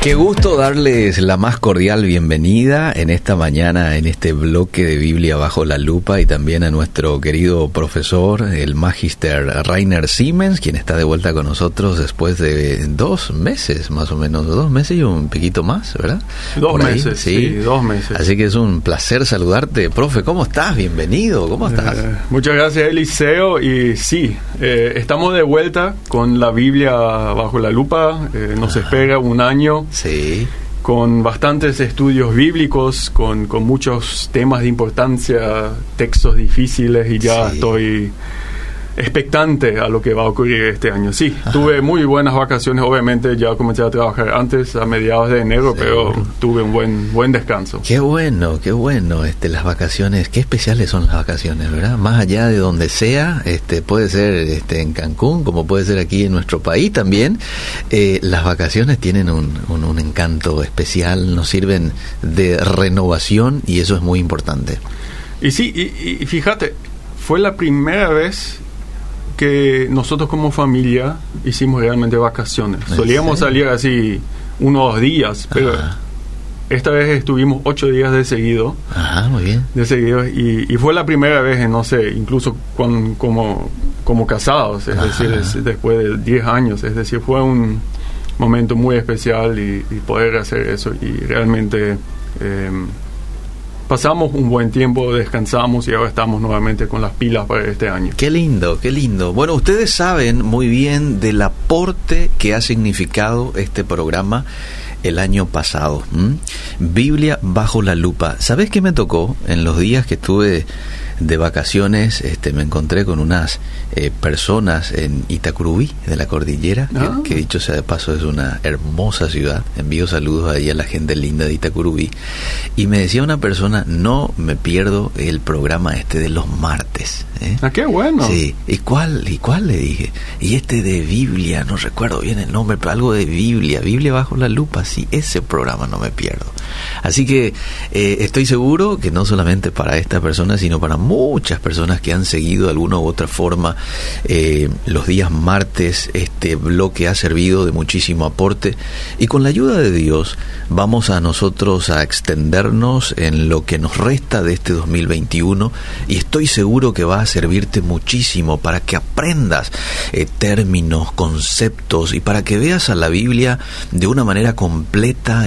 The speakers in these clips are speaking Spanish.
Qué gusto darles la más cordial bienvenida en esta mañana, en este bloque de Biblia bajo la lupa y también a nuestro querido profesor, el magister Rainer Siemens, quien está de vuelta con nosotros después de dos meses, más o menos, dos meses y un piquito más, ¿verdad? Dos meses, ¿sí? dos meses. Así que es un placer saludarte, profe. ¿Cómo estás? Bienvenido, ¿cómo estás? Eh, muchas gracias, Eliseo. Y sí, eh, estamos de vuelta con la Biblia bajo la lupa. Eh, nos ah. espera un año Sí. Con bastantes estudios bíblicos, con, con, muchos temas de importancia, textos difíciles y ya estoy expectante a lo que va a ocurrir este año. Sí, tuve muy buenas vacaciones, obviamente ya comencé a trabajar antes, a mediados de enero, pero tuve un buen buen descanso. Qué bueno, qué bueno, este las vacaciones, qué especiales son las vacaciones, ¿verdad? Más allá de donde sea, este puede ser este en Cancún, como puede ser aquí en nuestro país también, eh, las vacaciones tienen un, un, encanto especial, nos sirven de renovación y eso es muy importante. Y sí, y fíjate, fue la primera vez que nosotros como familia hicimos realmente vacaciones. Solíamos salir así unos días, pero esta vez estuvimos ocho días de seguido. Ajá, muy bien. De seguido, y, fue la primera vez, en, no sé, incluso como, como casados, es decir, después de diez años. Es decir, fue un momento muy especial y, poder hacer eso y realmente... Eh, pasamos un buen tiempo, descansamos y ahora estamos nuevamente con las pilas para este año. Qué lindo, qué lindo. Bueno, ustedes saben muy bien del aporte que ha significado este programa el año pasado. Biblia bajo la lupa. ¿Sabes qué me tocó en los días que estuve de vacaciones? Este, me encontré con unas eh, personas en Itacurubí, de la cordillera, ah. que, dicho sea de paso es una hermosa ciudad. Envío saludos ahí a la gente linda de Itacurubí. Y me decía una persona, no me pierdo el programa este de los martes. ¿eh? Ah, qué bueno. Sí, ¿y cuál? ¿Y cuál le dije? Y este de Biblia, no recuerdo bien el nombre, pero algo de Biblia, Biblia bajo la lupa, sí, ese programa no me pierdo. Así que eh, estoy seguro que no solamente para esta persona, sino para muchas personas que han seguido de alguna u otra forma eh, los días martes, este bloque ha servido de muchísimo aporte y con la ayuda de Dios vamos a nosotros a extendernos en lo que nos resta de este 2021 y estoy seguro que va a servirte muchísimo para que aprendas eh, términos, conceptos y para que veas a la Biblia de una manera completa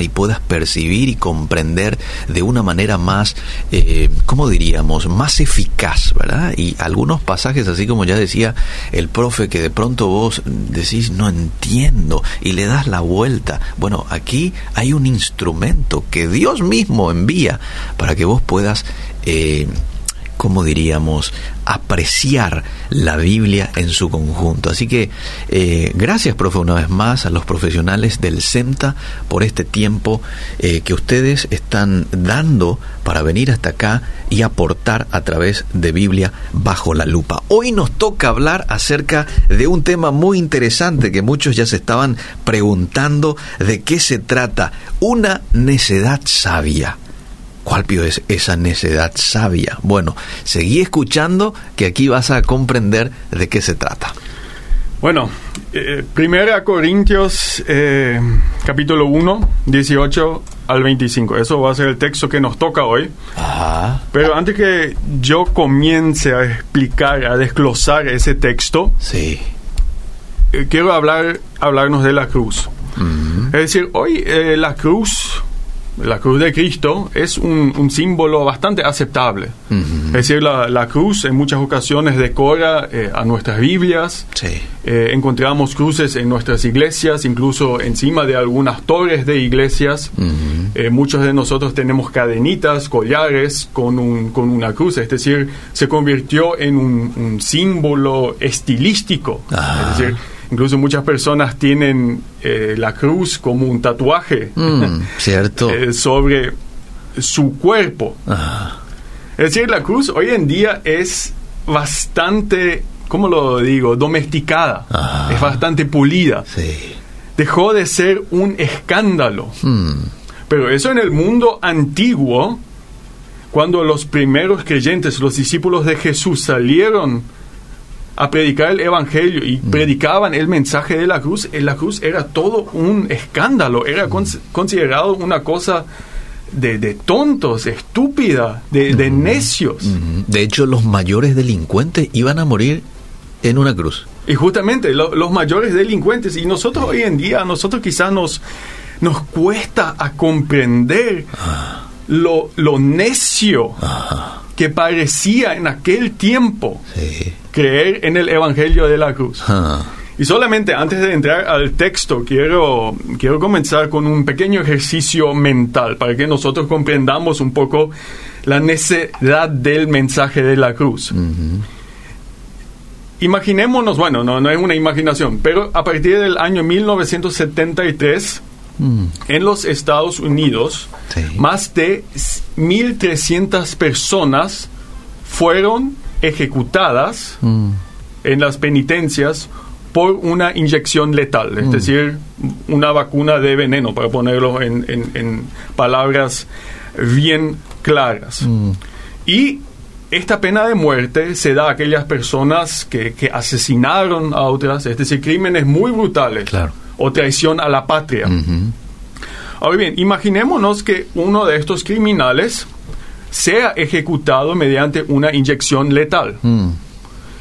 y puedas percibir y comprender de una manera más, eh, ¿cómo diríamos?, más eficaz, ¿verdad? Y algunos pasajes, así como ya decía el profe, que de pronto vos decís, no entiendo, y le das la vuelta. Bueno, aquí hay un instrumento que Dios mismo envía para que vos puedas... Eh, como diríamos, apreciar la Biblia en su conjunto. Así que eh, gracias, profe, una vez más a los profesionales del CEMTA por este tiempo eh, que ustedes están dando para venir hasta acá y aportar a través de Biblia bajo la lupa. Hoy nos toca hablar acerca de un tema muy interesante que muchos ya se estaban preguntando de qué se trata. Una necedad sabia. ¿Cuál pío es esa necedad sabia? Bueno, seguí escuchando que aquí vas a comprender de qué se trata. Bueno, eh, Primera Corintios eh, capítulo 1, 18 al 25. Eso va a ser el texto que nos toca hoy. Ajá. Pero antes que yo comience a explicar, a desglosar ese texto, sí. Eh, quiero hablar, hablarnos de la cruz. Es decir, hoy eh, la cruz la cruz de Cristo es un, símbolo bastante aceptable. Es decir, la, cruz en muchas ocasiones decora eh, a nuestras Biblias. Eh, encontramos cruces en nuestras iglesias, incluso encima de algunas torres de iglesias. Eh, muchos de nosotros tenemos cadenitas, collares con, un, con una cruz. Es decir, se convirtió en un, símbolo estilístico. Es decir, Incluso muchas personas tienen eh, la cruz como un tatuaje. Mm, cierto. Eh, sobre su cuerpo. Es decir, la cruz hoy en día es bastante, ¿cómo lo digo? Domesticada. Es bastante pulida. Sí. Dejó de ser un escándalo. Mm. Pero eso en el mundo antiguo, cuando los primeros creyentes, los discípulos de Jesús salieron a predicar el evangelio y predicaban el mensaje de la cruz, la cruz era todo un escándalo, era considerado una cosa de, tontos, estúpida, de, necios. De hecho, los mayores delincuentes iban a morir en una cruz. Y justamente los mayores delincuentes, y nosotros hoy en día, nosotros quizás nos, nos cuesta a comprender ah. lo, lo, necio que parecía en aquel tiempo creer en el Evangelio de la cruz. Ah. Y solamente antes de entrar al texto, quiero, quiero comenzar con un pequeño ejercicio mental para que nosotros comprendamos un poco la necesidad del mensaje de la cruz. Imaginémonos, bueno, no, no es una imaginación, pero a partir del año 1973, mm. en los Estados Unidos, más de 1.300 personas fueron ejecutadas mm. en las penitencias por una inyección letal, es mm. decir, una vacuna de veneno, para ponerlo en, palabras bien claras. Y esta pena de muerte se da a aquellas personas que, asesinaron a otras, es decir, crímenes muy brutales o traición a la patria. Ahora bien, imaginémonos que uno de estos criminales sea ejecutado mediante una inyección letal. Mm.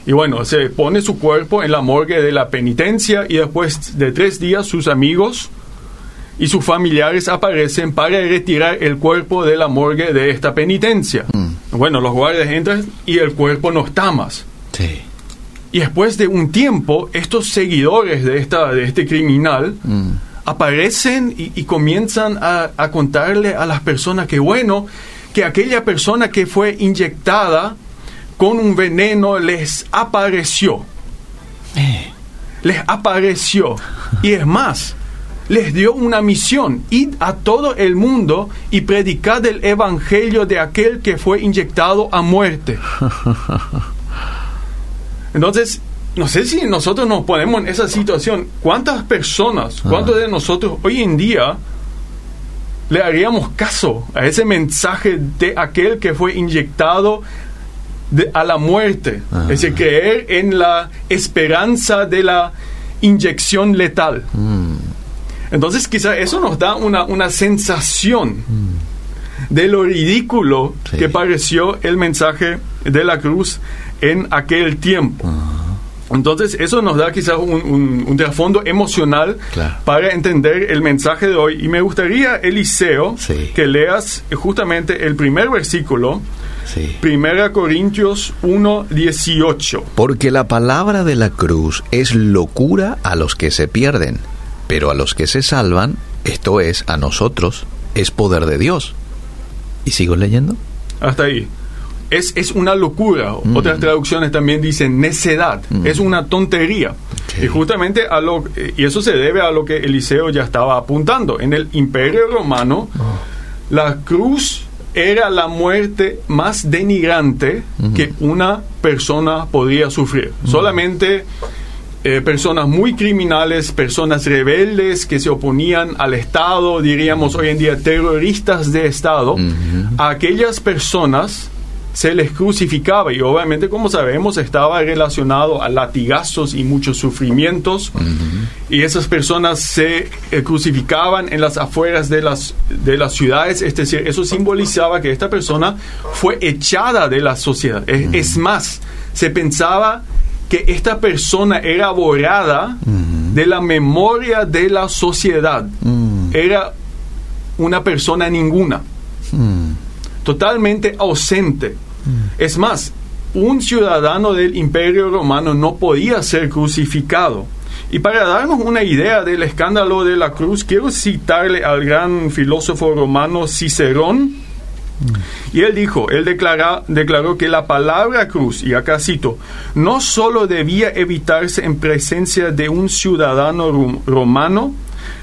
Y bueno, se pone su cuerpo en la morgue de la penitencia y después de tres días sus amigos y sus familiares aparecen para retirar el cuerpo de la morgue de esta penitencia. Mm. Bueno, los guardias entran y el cuerpo no está más. Sí. Y después de un tiempo, estos seguidores de, esta, de este criminal mm. aparecen y, comienzan a, a, contarle a las personas que, bueno, que aquella persona que fue inyectada con un veneno les apareció. Eh. Les apareció. Y es más, les dio una misión, id a todo el mundo y predicad el evangelio de aquel que fue inyectado a muerte. Entonces, no sé si nosotros nos ponemos en esa situación. ¿Cuántas personas, cuántos de nosotros hoy en día le haríamos caso a ese mensaje de aquel que fue inyectado a la muerte, es decir, creer en la esperanza de la inyección letal. Mm. Entonces quizá eso nos da una, una sensación mm. de lo ridículo que pareció el mensaje de la cruz en aquel tiempo. Entonces, eso nos da quizás un, un, trasfondo emocional para entender el mensaje de hoy. Y me gustaría, Eliseo, que leas justamente el primer versículo Primera Corintios 1, 18. Porque la palabra de la cruz es locura a los que se pierden, pero a los que se salvan, esto es, a nosotros, es poder de Dios. ¿Y sigo leyendo? Hasta ahí. Es, es una locura. Mm. Otras traducciones también dicen necedad. Mm. Es una tontería. Y justamente a lo y eso se debe a lo que Eliseo ya estaba apuntando. En el Imperio Romano, oh. la cruz era la muerte más denigrante que una persona podía sufrir. Solamente eh, personas muy criminales, personas rebeldes que se oponían al Estado, diríamos hoy en día terroristas de Estado, aquellas personas se les crucificaba y obviamente como sabemos estaba relacionado a latigazos y muchos sufrimientos. Y esas personas se eh, crucificaban en las afueras de las, de las ciudades, es decir, eso simbolizaba que esta persona fue echada de la sociedad. Es, más, se pensaba que esta persona era borrada de la memoria de la sociedad. Era una persona ninguna totalmente ausente. Mm. Es más, un ciudadano del imperio romano no podía ser crucificado. Y para darnos una idea del escándalo de la cruz, quiero citarle al gran filósofo romano Cicerón. Mm. Y él dijo, él declaró que la palabra cruz, y acá cito, no solo debía evitarse en presencia de un ciudadano romano,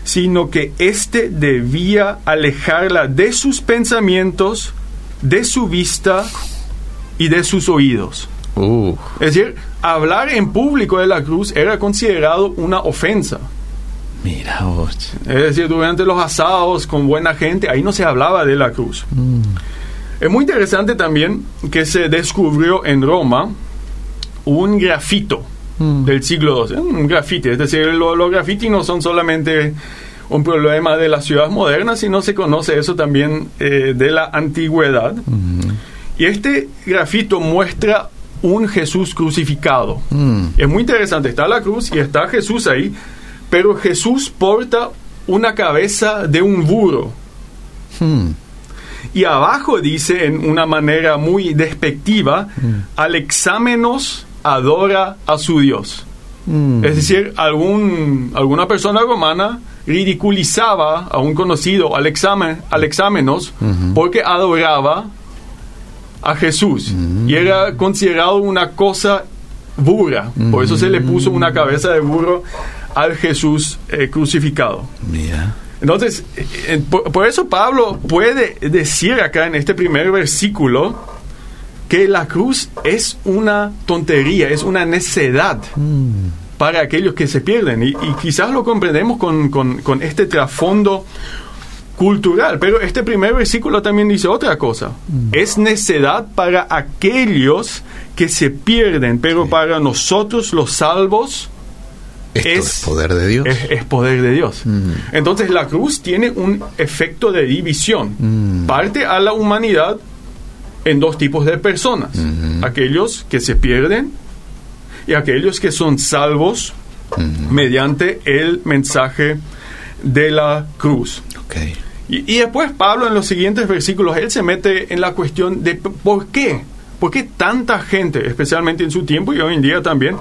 sino que éste debía alejarla de sus pensamientos, de su vista y de sus oídos. Uh. Es decir, hablar en público de la cruz era considerado una ofensa. Mira vos. Es decir, durante los asados con buena gente, ahí no se hablaba de la cruz. Mm. Es muy interesante también que se descubrió en Roma un grafito Mm. del siglo II, un grafiti. Es decir, lo- los grafitis no son solamente un problema de las ciudades modernas, sino se conoce eso también eh, de la antigüedad. Y este grafito muestra un Jesús crucificado. Mm. Es muy interesante, está la cruz y está Jesús ahí, pero Jesús porta una cabeza de un burro. Mm. Y abajo dice en una manera muy despectiva, al exámenos adora a su Dios. Mm. Es decir, algún, alguna persona romana ridiculizaba a un conocido, al, examen, al exámenos, porque adoraba a Jesús. Y era considerado una cosa burra. Por eso se le puso una cabeza de burro al Jesús eh, crucificado. Mira. Entonces, eh, eh, por, por eso Pablo puede decir acá en este primer versículo que la cruz es una tontería, es una necedad para aquellos que se pierden. Y, y quizás lo comprendemos con, con- con este trasfondo cultural, pero este primer versículo también dice otra cosa. Es necedad para aquellos que se pierden, pero para nosotros los salvos Esto es, Es- poder de Dios. es, es poder de Dios. Entonces la cruz tiene un efecto de división. Parte a la humanidad en dos tipos de personas. Aquellos que se pierden y aquellos que son salvos mediante el mensaje de la cruz. Y, y después Pablo en los siguientes versículos, él se mete en la cuestión de por qué. ¿Por qué tanta gente, especialmente en su tiempo y hoy en día también,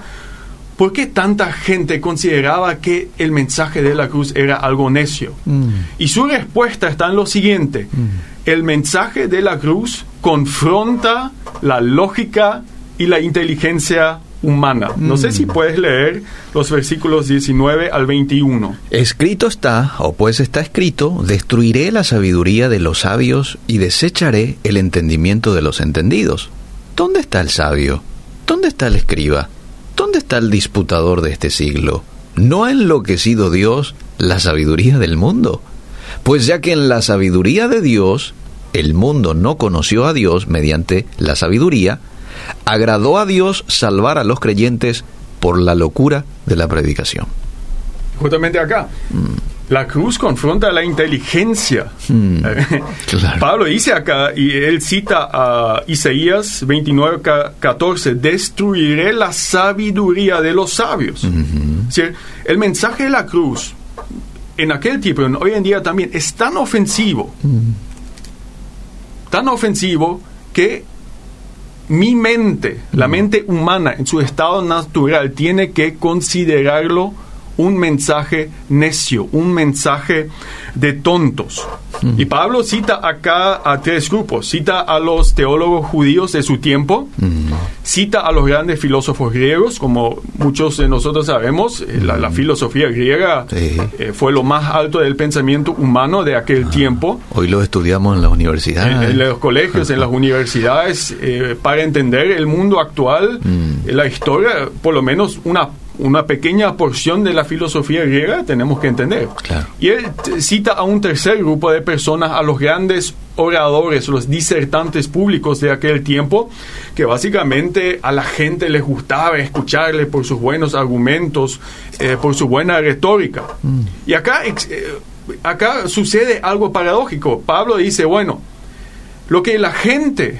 por qué tanta gente consideraba que el mensaje de la cruz era algo necio? Y su respuesta está en lo siguiente. El mensaje de la cruz confronta la lógica y la inteligencia humana. No sé si puedes leer los versículos 19 al 21. Escrito está, o pues está escrito, destruiré la sabiduría de los sabios y desecharé el entendimiento de los entendidos. ¿Dónde está el sabio? ¿Dónde está el escriba? ¿Dónde está el disputador de este siglo? ¿No ha enloquecido Dios la sabiduría del mundo? Pues ya que en la sabiduría de Dios el mundo no conoció a Dios mediante la sabiduría, agradó a Dios salvar a los creyentes por la locura de la predicación. Justamente acá. La cruz confronta la inteligencia. claro. Pablo dice acá, y él cita a Isaías 29, ca- 14, destruiré la sabiduría de los sabios. Es decir, el mensaje de la cruz, en aquel tiempo, en- hoy en día también, es tan ofensivo, tan ofensivo que mi mente, la mente humana en su estado natural, tiene que considerarlo un mensaje necio, un mensaje de tontos. Y Pablo cita acá a tres grupos. Cita a los teólogos judíos de su tiempo, cita a los grandes filósofos griegos, como muchos de nosotros sabemos, eh, la, la filosofía griega Sí. eh, fue lo más alto del pensamiento humano de aquel tiempo Hoy lo estudiamos en las universidades. en, en los colegios, en las universidades, eh, para entender el mundo actual, Mm. la historia, por lo menos una, una pequeña porción de la filosofía griega tenemos que entender. Claro. Y él cita a un tercer grupo de personas, a los grandes oradores, los disertantes públicos de aquel tiempo, que básicamente a la gente les gustaba escucharle por sus buenos argumentos, eh, por su buena retórica. Y acá, eh, acá sucede algo paradójico. Pablo dice, bueno, lo que la gente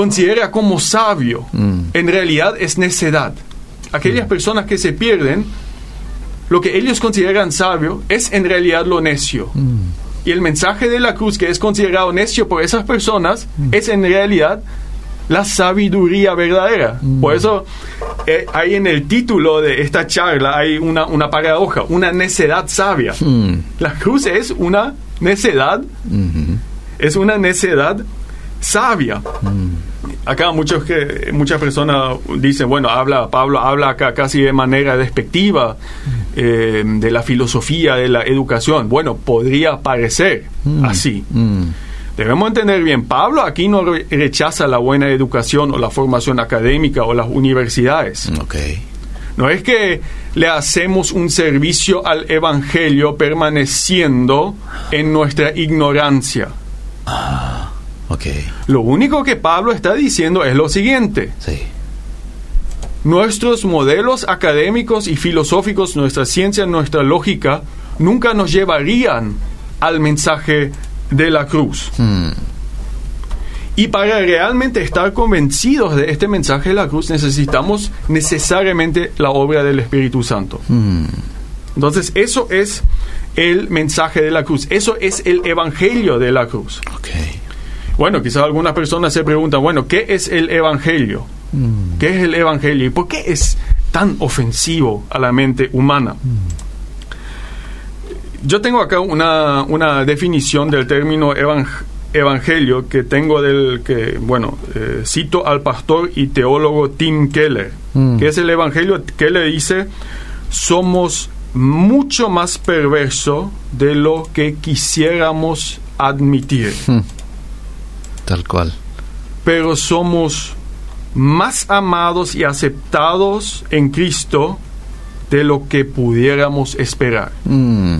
considera como sabio, Mm. en realidad es necedad. Aquellas personas que se pierden, lo que ellos consideran sabio es en realidad lo necio. Y el mensaje de la cruz que es considerado necio por esas personas es en realidad la sabiduría verdadera. Por eso eh, hay en el título de esta charla hay una, una paradoja, una necedad sabia. Mm. La cruz es una necedad, Ujú. es una necedad sabia. Acá muchos que muchas personas dicen, bueno, habla Pablo habla acá casi de manera despectiva eh, de la filosofía de la educación. Bueno, podría parecer así. Mm. Debemos entender bien, Pablo aquí no re- rechaza la buena educación o la formación académica o las universidades. Ok. No es que le hacemos un servicio al Evangelio permaneciendo en nuestra ignorancia. Ok. Lo único que Pablo está diciendo es lo siguiente. Sí. nuestros modelos académicos y filosóficos, nuestra ciencia, nuestra lógica, nunca nos llevarían al mensaje de la cruz. Mm. Y para realmente estar convencidos de este mensaje de la cruz necesitamos necesariamente la obra del Espíritu Santo. Mm. Entonces eso es el mensaje de la cruz, eso es el Evangelio de la cruz. Ok. Bueno, quizás algunas personas se preguntan, bueno, ¿qué es el Evangelio? Mm. ¿Qué es el Evangelio? ¿Y por qué es tan ofensivo a la mente humana? Yo tengo acá una, una definición del término evang- evangelio que tengo del que, bueno, eh, cito al pastor y teólogo Tim Keller, Mm. que es el evangelio que le dice, somos mucho más perverso de lo que quisiéramos admitir Mm. Tal cual. pero somos más amados y aceptados en Cristo de lo que pudiéramos esperar. Mm.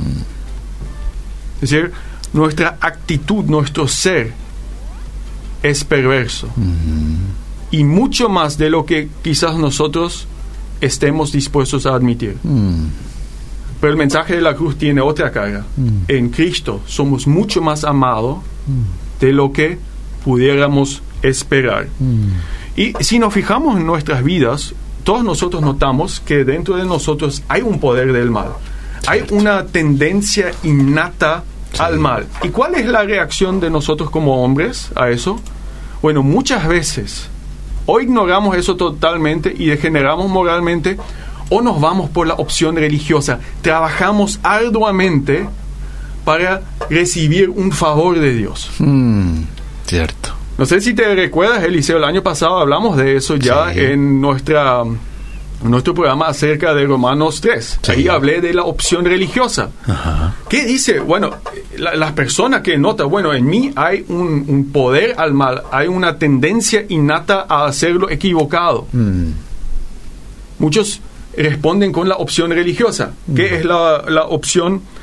Es decir, nuestra actitud, nuestro ser es perverso. Y mucho más de lo que quizás nosotros estemos dispuestos a admitir. Mm. Pero el mensaje de la cruz tiene otra cara. En Cristo somos mucho más amados de lo que pudiéramos esperar. Y si nos fijamos en nuestras vidas, todos nosotros notamos que dentro de nosotros hay un poder del mal. Hay una tendencia innata al mal. ¿Y cuál es la reacción de nosotros como hombres a eso? Bueno, muchas veces o ignoramos eso totalmente y degeneramos moralmente o nos vamos por la opción religiosa. Trabajamos arduamente para recibir un favor de Dios. Mm. Cierto. No sé si te recuerdas, Eliseo, el año pasado hablamos de eso ya Sí. en nuestra nuestro programa acerca de Romanos 3. Sí. Ahí hablé de la opción religiosa. Ajá. ¿Qué dice? Bueno, la- las personas que notan, bueno, en mí hay un, un poder al mal, hay una tendencia innata a hacerlo equivocado. Mm. Muchos responden con la opción religiosa. ¿Qué es la, la opción religiosa?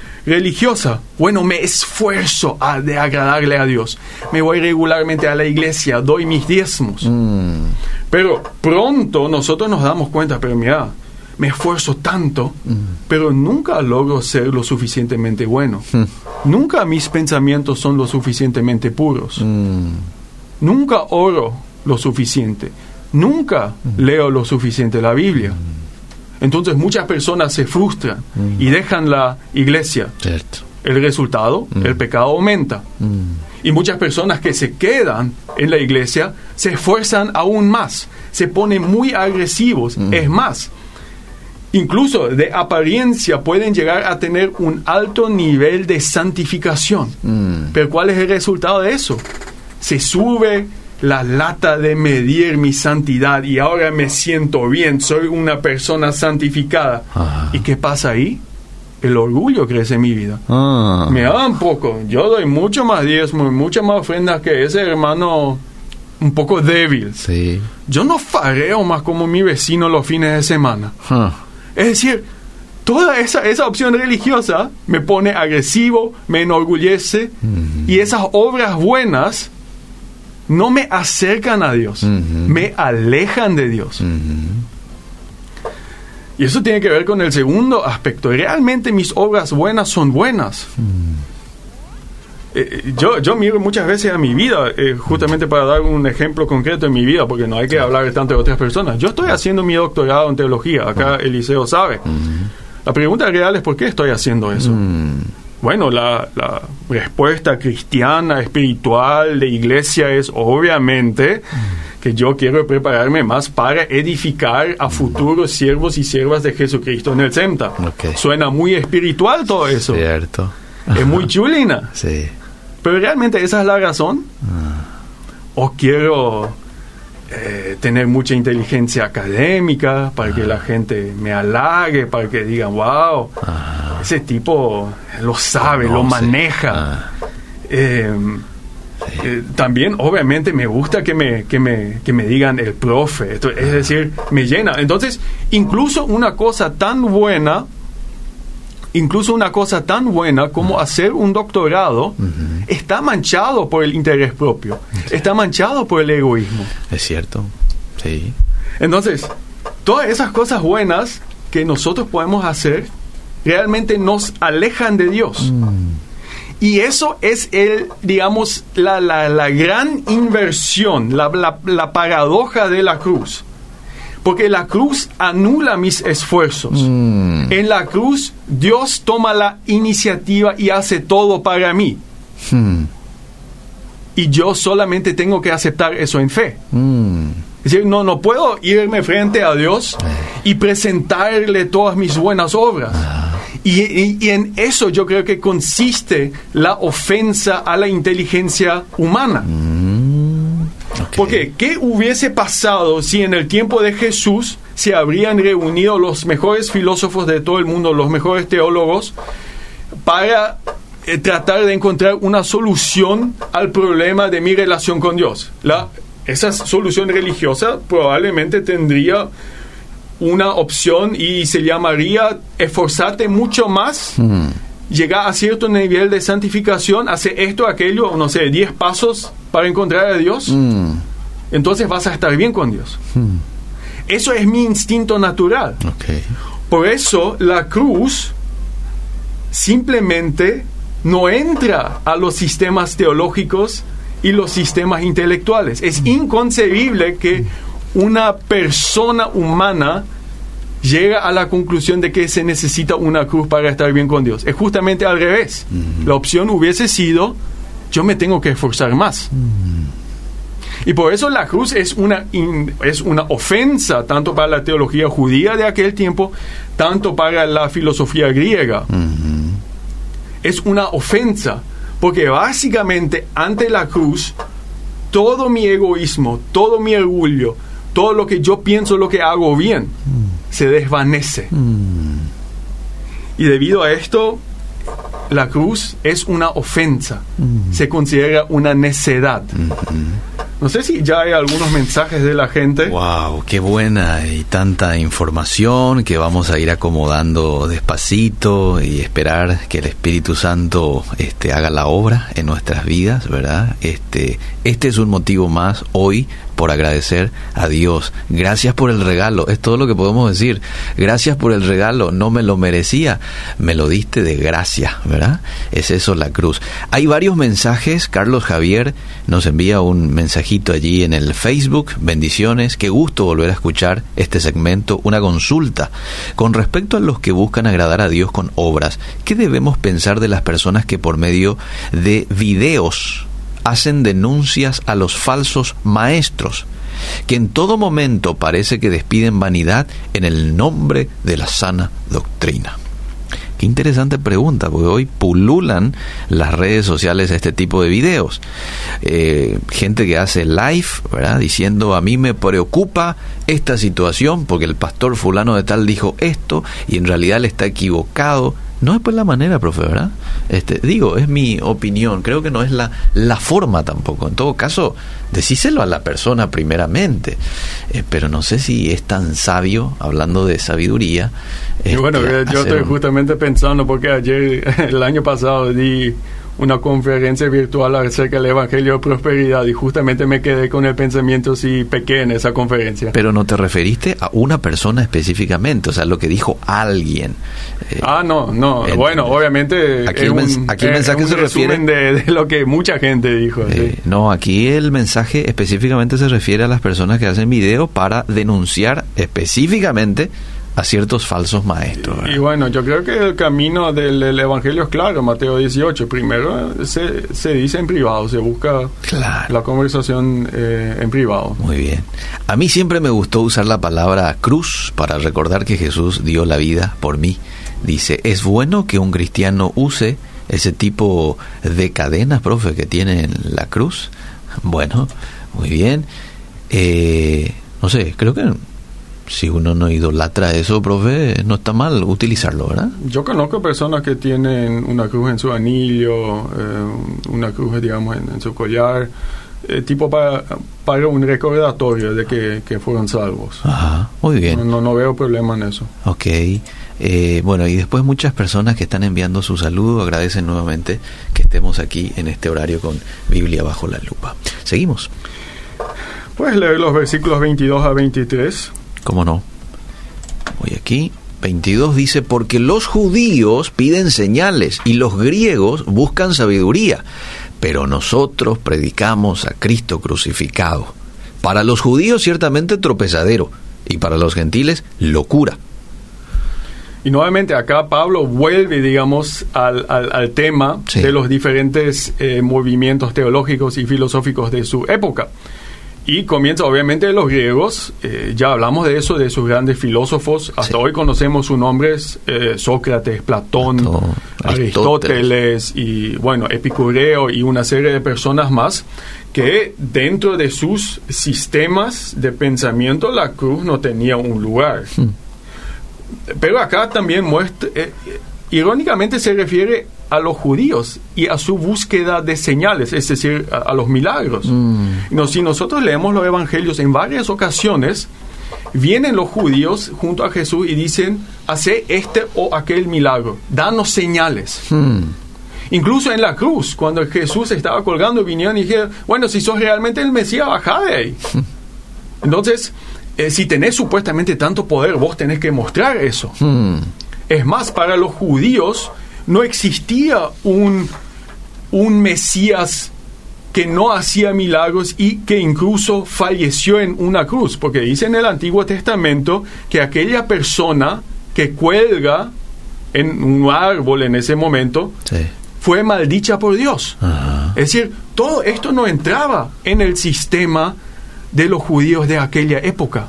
Bueno, me esfuerzo a, de agradarle a Dios. Me voy regularmente a la iglesia, doy mis diezmos. Mm. Pero pronto nosotros nos damos cuenta, pero mira, me esfuerzo tanto, pero nunca logro ser lo suficientemente bueno. Nunca mis pensamientos son lo suficientemente puros. Mm. Nunca oro lo suficiente. Nunca leo lo suficiente la Biblia. Entonces muchas personas se frustran y dejan la iglesia. Cierto. El resultado, el pecado aumenta. Mm. Y muchas personas que se quedan en la iglesia se esfuerzan aún más, se ponen muy agresivos. Es más, incluso de apariencia pueden llegar a tener un alto nivel de santificación. Mm. Pero ¿cuál es el resultado de eso? Se sube la lata de medir mi santidad y ahora me siento bien, soy una persona santificada. Ajá. ¿Y qué pasa ahí? El orgullo crece en mi vida. Ah. Me da un poco. Yo doy mucho más diezmo y muchas más ofrendas que ese hermano un poco débil. Sí. Yo no fareo más como mi vecino los fines de semana. Ah. Es decir, toda esa, esa opción religiosa me pone agresivo, me enorgullece y esas obras buenas no me acercan a Dios, me alejan de Dios. Y eso tiene que ver con el segundo aspecto. Realmente mis obras buenas son buenas. Eh, yo, yo miro muchas veces a mi vida, eh, justamente para dar un ejemplo concreto en mi vida, porque no hay que hablar tanto de otras personas. Yo estoy haciendo mi doctorado en teología, acá Eliseo sabe. La pregunta real es por qué estoy haciendo eso. Bueno, la, la respuesta cristiana, espiritual, de iglesia es obviamente que yo quiero prepararme más para edificar a futuros siervos y siervas de Jesucristo en el CEMTA. Ok. Suena muy espiritual todo eso. Cierto. Es muy chulina. Sí. Pero realmente esa es la razón. O quiero eh, tener mucha inteligencia académica para que la gente me halague, para que digan, wow, Ah. Ese tipo lo sabe, lo sí. maneja. Ah. Eh, eh, también, obviamente, me gusta que me, que me, que me digan el profe. Esto- es decir, me llena. Entonces, incluso una cosa tan buena, incluso una cosa tan buena como hacer un doctorado, está manchado por el interés propio, está manchado por el egoísmo. Es cierto. Sí. Entonces, todas esas cosas buenas que nosotros podemos hacer realmente nos alejan de Dios. Y eso es el, digamos, la, la, gran inversión, la, la, paradoja de la cruz. Porque la cruz anula mis esfuerzos. Mm. En la cruz Dios toma la iniciativa y hace todo para mí. Hmm. Y yo solamente tengo que aceptar eso en fe. Mm. Es decir, no, no puedo irme frente a Dios eh. y presentarle todas mis buenas obras. Y, en eso yo creo que consiste la ofensa a la inteligencia humana. Mm, Porque, ¿qué hubiese pasado si en el tiempo de Jesús se habrían reunido los mejores filósofos de todo el mundo, los mejores teólogos, para eh, tratar de encontrar una solución al problema de mi relación con Dios? La, esa solución religiosa probablemente tendría una opción y se llamaría esforzarte mucho más, mm. llegar a cierto nivel de santificación, hacer esto, aquello, no sé, 10 pasos para encontrar a Dios, mm. entonces vas a estar bien con Dios. Mm. Eso es mi instinto natural. Por eso la cruz simplemente no entra a los sistemas teológicos y los sistemas intelectuales. Es inconcebible que una persona humana llega a la conclusión de que se necesita una cruz para estar bien con Dios. Es justamente al revés. La opción hubiese sido, yo me tengo que esforzar más. Y por eso la cruz es una, es una ofensa tanto para la teología judía de aquel tiempo, tanto para la filosofía griega. Es una ofensa, porque básicamente ante la cruz, todo mi egoísmo, todo mi orgullo, todo lo que yo pienso, lo que hago bien, mm. se desvanece. Mm. Y debido a esto, la cruz es una ofensa, mm. se considera una necedad. No sé si ya hay algunos mensajes de la gente. Wow, qué buena y tanta información que vamos a ir acomodando despacito y esperar que el Espíritu Santo este haga la obra en nuestras vidas, ¿verdad? Este este es un motivo más hoy por agradecer a Dios. Gracias por el regalo, es todo lo que podemos decir. Gracias por el regalo, no me lo merecía, me lo diste de gracia, ¿verdad? Es eso la cruz. Hay varios mensajes, Carlos Javier nos envía un mensajito allí en el Facebook, bendiciones, qué gusto volver a escuchar este segmento, una consulta. Con respecto a los que buscan agradar a Dios con obras, ¿qué debemos pensar de las personas que por medio de videos hacen denuncias a los falsos maestros, que en todo momento parece que despiden vanidad en el nombre de la sana doctrina. Interesante pregunta, porque hoy pululan las redes sociales este tipo de videos. Eh, gente que hace live, ¿verdad? Diciendo, a mí me preocupa esta situación porque el pastor fulano de tal dijo esto y en realidad le está equivocado. No es pues la manera, profe, ¿verdad? Este, digo, es mi opinión, creo que no es la, la forma tampoco. En todo caso, decíselo a la persona primeramente, eh, pero no sé si es tan sabio, hablando de sabiduría. y bueno, este, yo estoy justamente pensando, porque ayer, el año pasado, di una conferencia virtual acerca del Evangelio de Prosperidad y justamente me quedé con el pensamiento así pequeño en esa conferencia. Pero no te referiste a una persona específicamente, o sea, lo que dijo alguien. Eh, ah, no, no. bueno, obviamente aquí el, mensaje se refiere de, lo que mucha gente dijo. Eh, no, aquí el mensaje específicamente se refiere a las personas que hacen video para denunciar específicamente a ciertos falsos maestros. Y, bueno, yo creo que el camino del, Evangelio es claro, Mateo 18. Primero se, se dice en privado, se busca la conversación eh, en privado. Muy bien. A mí siempre me gustó usar la palabra cruz para recordar que Jesús dio la vida por mí. Dice, es bueno que un cristiano use ese tipo de cadenas, profe, que tiene en la cruz. Bueno, muy bien. Eh, no sé, creo que si uno no idolatra eso, profe, no está mal utilizarlo, ¿verdad? Yo conozco personas que tienen una cruz en su anillo, eh, una cruz, digamos, en, su collar, eh, tipo para, para un recordatorio de que, fueron salvos. Ajá, muy bien. No, no, veo problema en eso. Ok. Eh, bueno, y después muchas personas que están enviando su saludo agradecen nuevamente que estemos aquí en este horario con Biblia bajo la lupa. Seguimos. Puedes leer los versículos 22 a 23. ¿Cómo no? voy aquí, 22 dice, porque los judíos piden señales y los griegos buscan sabiduría, pero nosotros predicamos a Cristo crucificado. Para los judíos ciertamente tropezadero y para los gentiles locura. Y nuevamente acá Pablo vuelve, digamos, al, al, tema Sí. de los diferentes eh, movimientos teológicos y filosóficos de su época. Y comienza obviamente de los griegos, eh, ya hablamos de eso, de sus grandes filósofos, hasta Sí. hoy conocemos sus nombres, eh, Sócrates, Platón, Platón, Aristóteles y bueno, Epicureo y una serie de personas más que dentro de sus sistemas de pensamiento la cruz no tenía un lugar. Pero acá también muestra, eh, irónicamente se refiere a los judíos y a su búsqueda de señales, es decir, a, a los milagros. No, si nosotros leemos los evangelios en varias ocasiones, vienen los judíos junto a Jesús y dicen, hace este o aquel milagro, danos señales. Hmm. Incluso en la cruz, cuando Jesús estaba colgando, vinieron y dijeron, bueno, si sos realmente el Mesías, bajá de ahí. Entonces, eh, si tenés supuestamente tanto poder, vos tenés que mostrar eso. Hmm. Es más, para los judíos no existía un, un Mesías que no hacía milagros y que incluso falleció en una cruz, porque dice en el Antiguo Testamento que aquella persona que cuelga en un árbol en ese momento Sí. fue maldicha por Dios. Ajá. Es decir, todo esto no entraba en el sistema de los judíos de aquella época.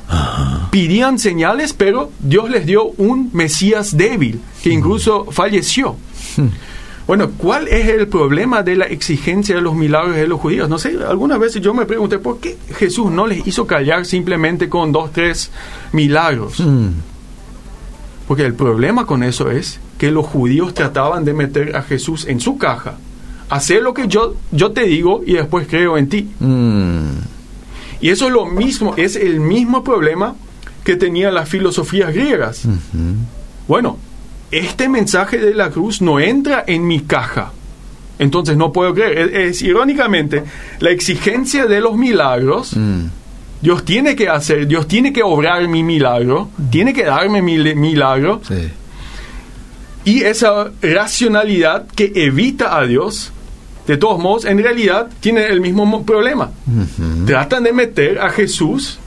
Pidían señales, pero Dios les dio un Mesías débil, que incluso falleció. Bueno, ¿cuál es el problema de la exigencia de los milagros de los judíos? No sé, algunas veces yo me pregunté, ¿por qué Jesús no les hizo callar simplemente con dos, tres milagros? Hmm. Porque el problema con eso es que los judíos trataban de meter a Jesús en su caja. Hacer lo que yo, yo te digo y después creo en ti. Hmm. Y eso es lo mismo, es el mismo problema que tenían las filosofías griegas. Bueno, este mensaje de la cruz no entra en mi caja. Entonces no puedo creer. Es, es, irónicamente la exigencia de los milagros. Hmm. Dios tiene que hacer, Dios tiene que obrar mi milagro, tiene que darme mi milagro. Sí. Y esa racionalidad que evita a Dios, de todos modos, en realidad tiene el mismo mo- problema. Tratan de meter a Jesús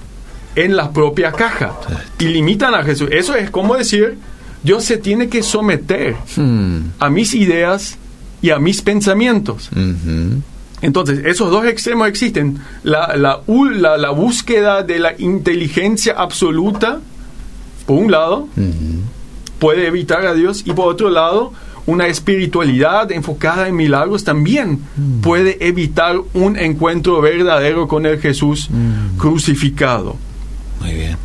en la propia caja y limitan a Jesús. Eso es como decir, Dios se tiene que someter Hmm. a mis ideas y a mis pensamientos. Entonces, esos dos extremos existen. La, la, ul- la- la búsqueda de la inteligencia absoluta, por un lado, puede evitar a Dios, y por otro lado, una espiritualidad enfocada en milagros también puede evitar un encuentro verdadero con el Jesús crucificado. Muy bien.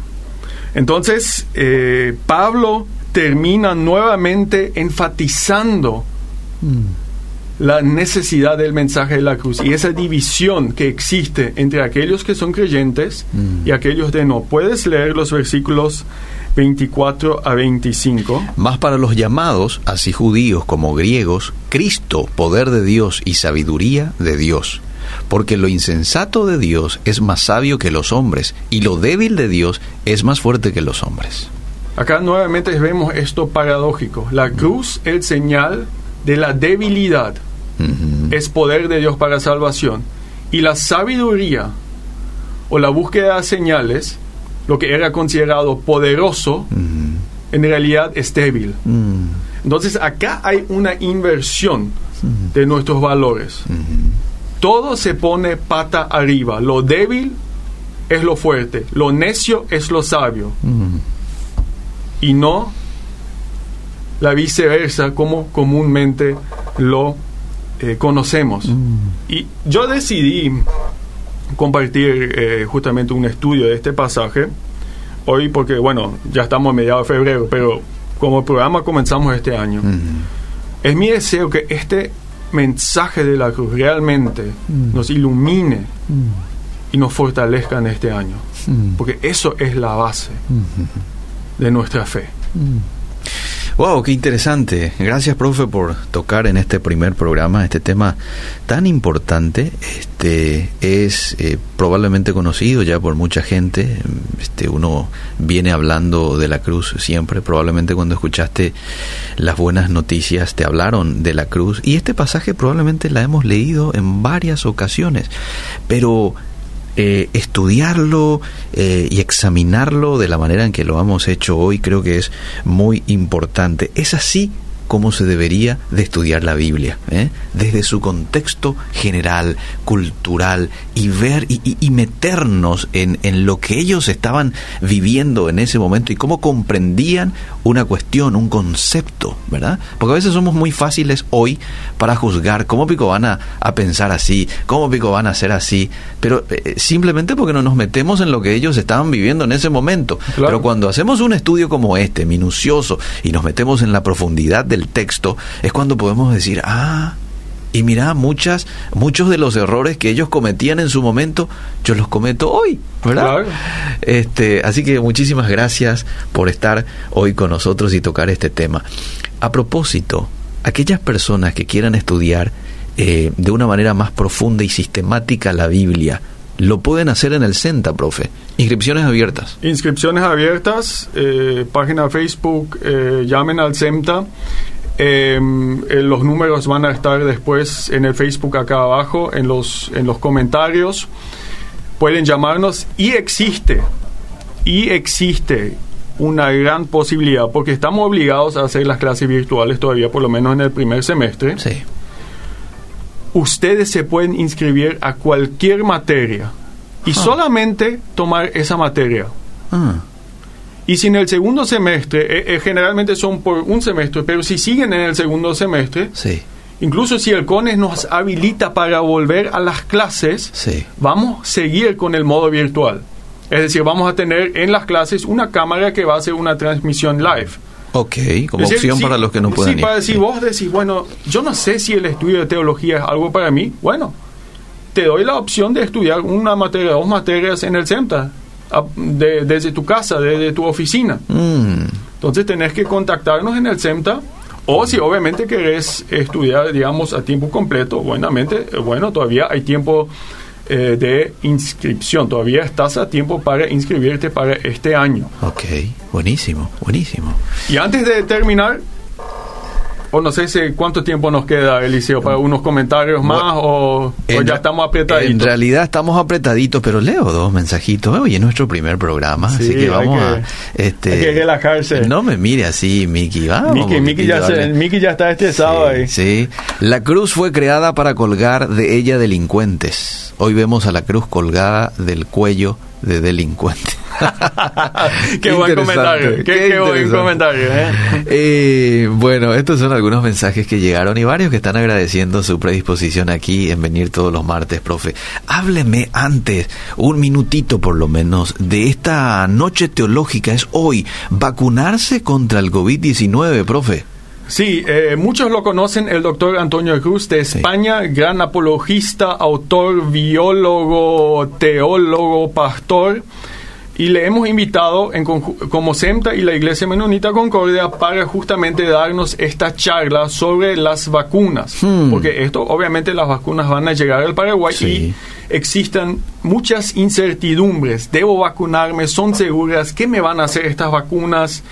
Entonces, eh, Pablo termina nuevamente enfatizando la necesidad del mensaje de la cruz y esa división que existe entre aquellos que son creyentes y aquellos de no. Puedes leer los versículos 24 a 25. Más para los llamados, así judíos como griegos, Cristo, poder de Dios y sabiduría de Dios. Porque lo insensato de Dios es más sabio que los hombres, y lo débil de Dios es más fuerte que los hombres. Acá nuevamente vemos esto paradójico. La cruz es señal de la debilidad. Es poder de Dios para salvación. Y la sabiduría o la búsqueda de señales, lo que era considerado poderoso, en realidad es débil. Mm. Entonces acá hay una inversión de nuestros valores. Todo se pone pata arriba. Lo débil es lo fuerte. Lo necio es lo sabio. Mm. Y no la viceversa como comúnmente lo eh, conocemos. Y yo decidí compartir eh, justamente un estudio de este pasaje hoy porque, bueno, ya estamos a mediados de febrero, pero como el programa comenzamos este año, es mi deseo que este mensaje de la cruz realmente nos ilumine y nos fortalezca en este año, porque eso es la base de nuestra fe. Wow, qué interesante. Gracias, profe, por tocar en este primer programa este tema tan importante. Este es eh, probablemente conocido ya por mucha gente. Este uno viene hablando de la cruz siempre. Probablemente cuando escuchaste las buenas noticias te hablaron de la cruz y este pasaje probablemente la hemos leído en varias ocasiones. Pero eh, estudiarlo eh, y examinarlo de la manera en que lo hemos hecho hoy creo que es muy importante. Es así cómo se debería de estudiar la Biblia, ¿eh? desde su contexto general, cultural, y ver y, meternos en, en, lo que ellos estaban viviendo en ese momento y cómo comprendían una cuestión, un concepto, ¿verdad? Porque a veces somos muy fáciles hoy para juzgar cómo pico van a, pensar así, cómo pico van a hacer así, pero eh, simplemente porque no nos metemos en lo que ellos estaban viviendo en ese momento. Pero cuando hacemos un estudio como este, minucioso, y nos metemos en la profundidad del texto, es cuando podemos decir, ah, y mira, muchas, muchos de los errores que ellos cometían en su momento, yo los cometo hoy, ¿verdad? Este, así que muchísimas gracias por estar hoy con nosotros y tocar este tema. A propósito, aquellas personas que quieran estudiar eh, de una manera más profunda y sistemática la Biblia, lo pueden hacer en el CENTA, profe. Inscripciones abiertas. Inscripciones abiertas, eh, página Facebook, eh, llamen al CENTA. Em, eh, los números van a estar después en el Facebook acá abajo, en los, en los comentarios. Pueden llamarnos y existe, y existe una gran posibilidad, porque estamos obligados a hacer las clases virtuales todavía, por lo menos en el primer semestre. Sí. Ustedes se pueden inscribir a cualquier materia y ah. solamente tomar esa materia. Ah. Y si en el segundo semestre, eh, eh, generalmente son por un semestre, pero si siguen en el segundo semestre, sí. incluso si el CONES nos habilita para volver a las clases, sí. vamos a seguir con el modo virtual. Es decir, vamos a tener en las clases una cámara que va a hacer una transmisión live. Ok, como opción para los que no pueden sí, Para, si vos decís, bueno, yo no sé si el estudio de teología es algo para mí, bueno, te doy la opción de estudiar una materia, dos materias en el CEMTA desde tu casa, desde tu oficina. Mm. Entonces tenés que contactarnos en el CEMTA o si obviamente querés estudiar, digamos, a tiempo completo, buenamente, bueno, todavía hay tiempo eh, de inscripción, todavía estás a tiempo para inscribirte para este año. Ok, buenísimo, buenísimo. Y antes de terminar, o no sé si cuánto tiempo nos queda, Eliseo, para unos comentarios más o, ya estamos apretaditos. En realidad estamos apretaditos, pero leo dos mensajitos. Hoy es nuestro primer programa, así que vamos a... Este, hay que relajarse. No me mire así, Miki. Vamos, Miki, ya, ya está estresado ahí. Sí, la cruz fue creada para colgar de ella delincuentes. Hoy vemos a la cruz colgada del cuello de delincuentes. qué, buen comentario, qué, buen comentario. ¿eh? ¿eh? bueno, estos son algunos mensajes que llegaron y varios que están agradeciendo su predisposición aquí en venir todos los martes, profe. Hábleme antes, un minutito por lo menos, de esta noche teológica. Es hoy, vacunarse contra el COVID-19, profe. Sí, eh, muchos lo conocen, el doctor Antonio Cruz de España, gran apologista, autor, biólogo, teólogo, pastor y le hemos invitado en, como SEMTA y la Iglesia Menonita Concordia para justamente darnos esta charla sobre las vacunas. Hmm. Porque esto, obviamente, las vacunas van a llegar al Paraguay y existen muchas incertidumbres. ¿Debo vacunarme? ¿Son seguras? ¿Qué me van a hacer estas vacunas?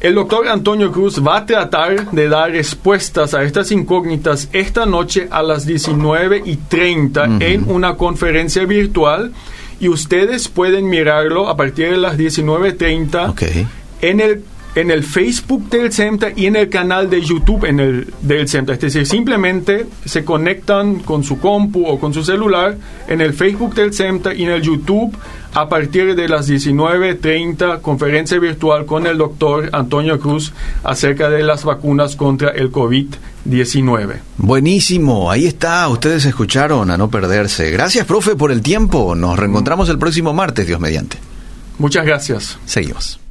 El doctor Antonio Cruz va a tratar de dar respuestas a estas incógnitas esta noche a las 19 y 30 en una conferencia virtual y ustedes pueden mirarlo a partir de las 19.30 en el en el Facebook del CEMTA y en el canal de YouTube en el, del CEMTA. Es decir, simplemente se conectan con su compu o con su celular en el Facebook del CEMTA y en el YouTube a partir de las 19.30, conferencia virtual con el doctor Antonio Cruz acerca de las vacunas contra el COVID-19. Buenísimo, ahí está, ustedes escucharon a no perderse. Gracias, profe, por el tiempo. Nos reencontramos el próximo martes, Dios mediante. Muchas gracias. Seguimos.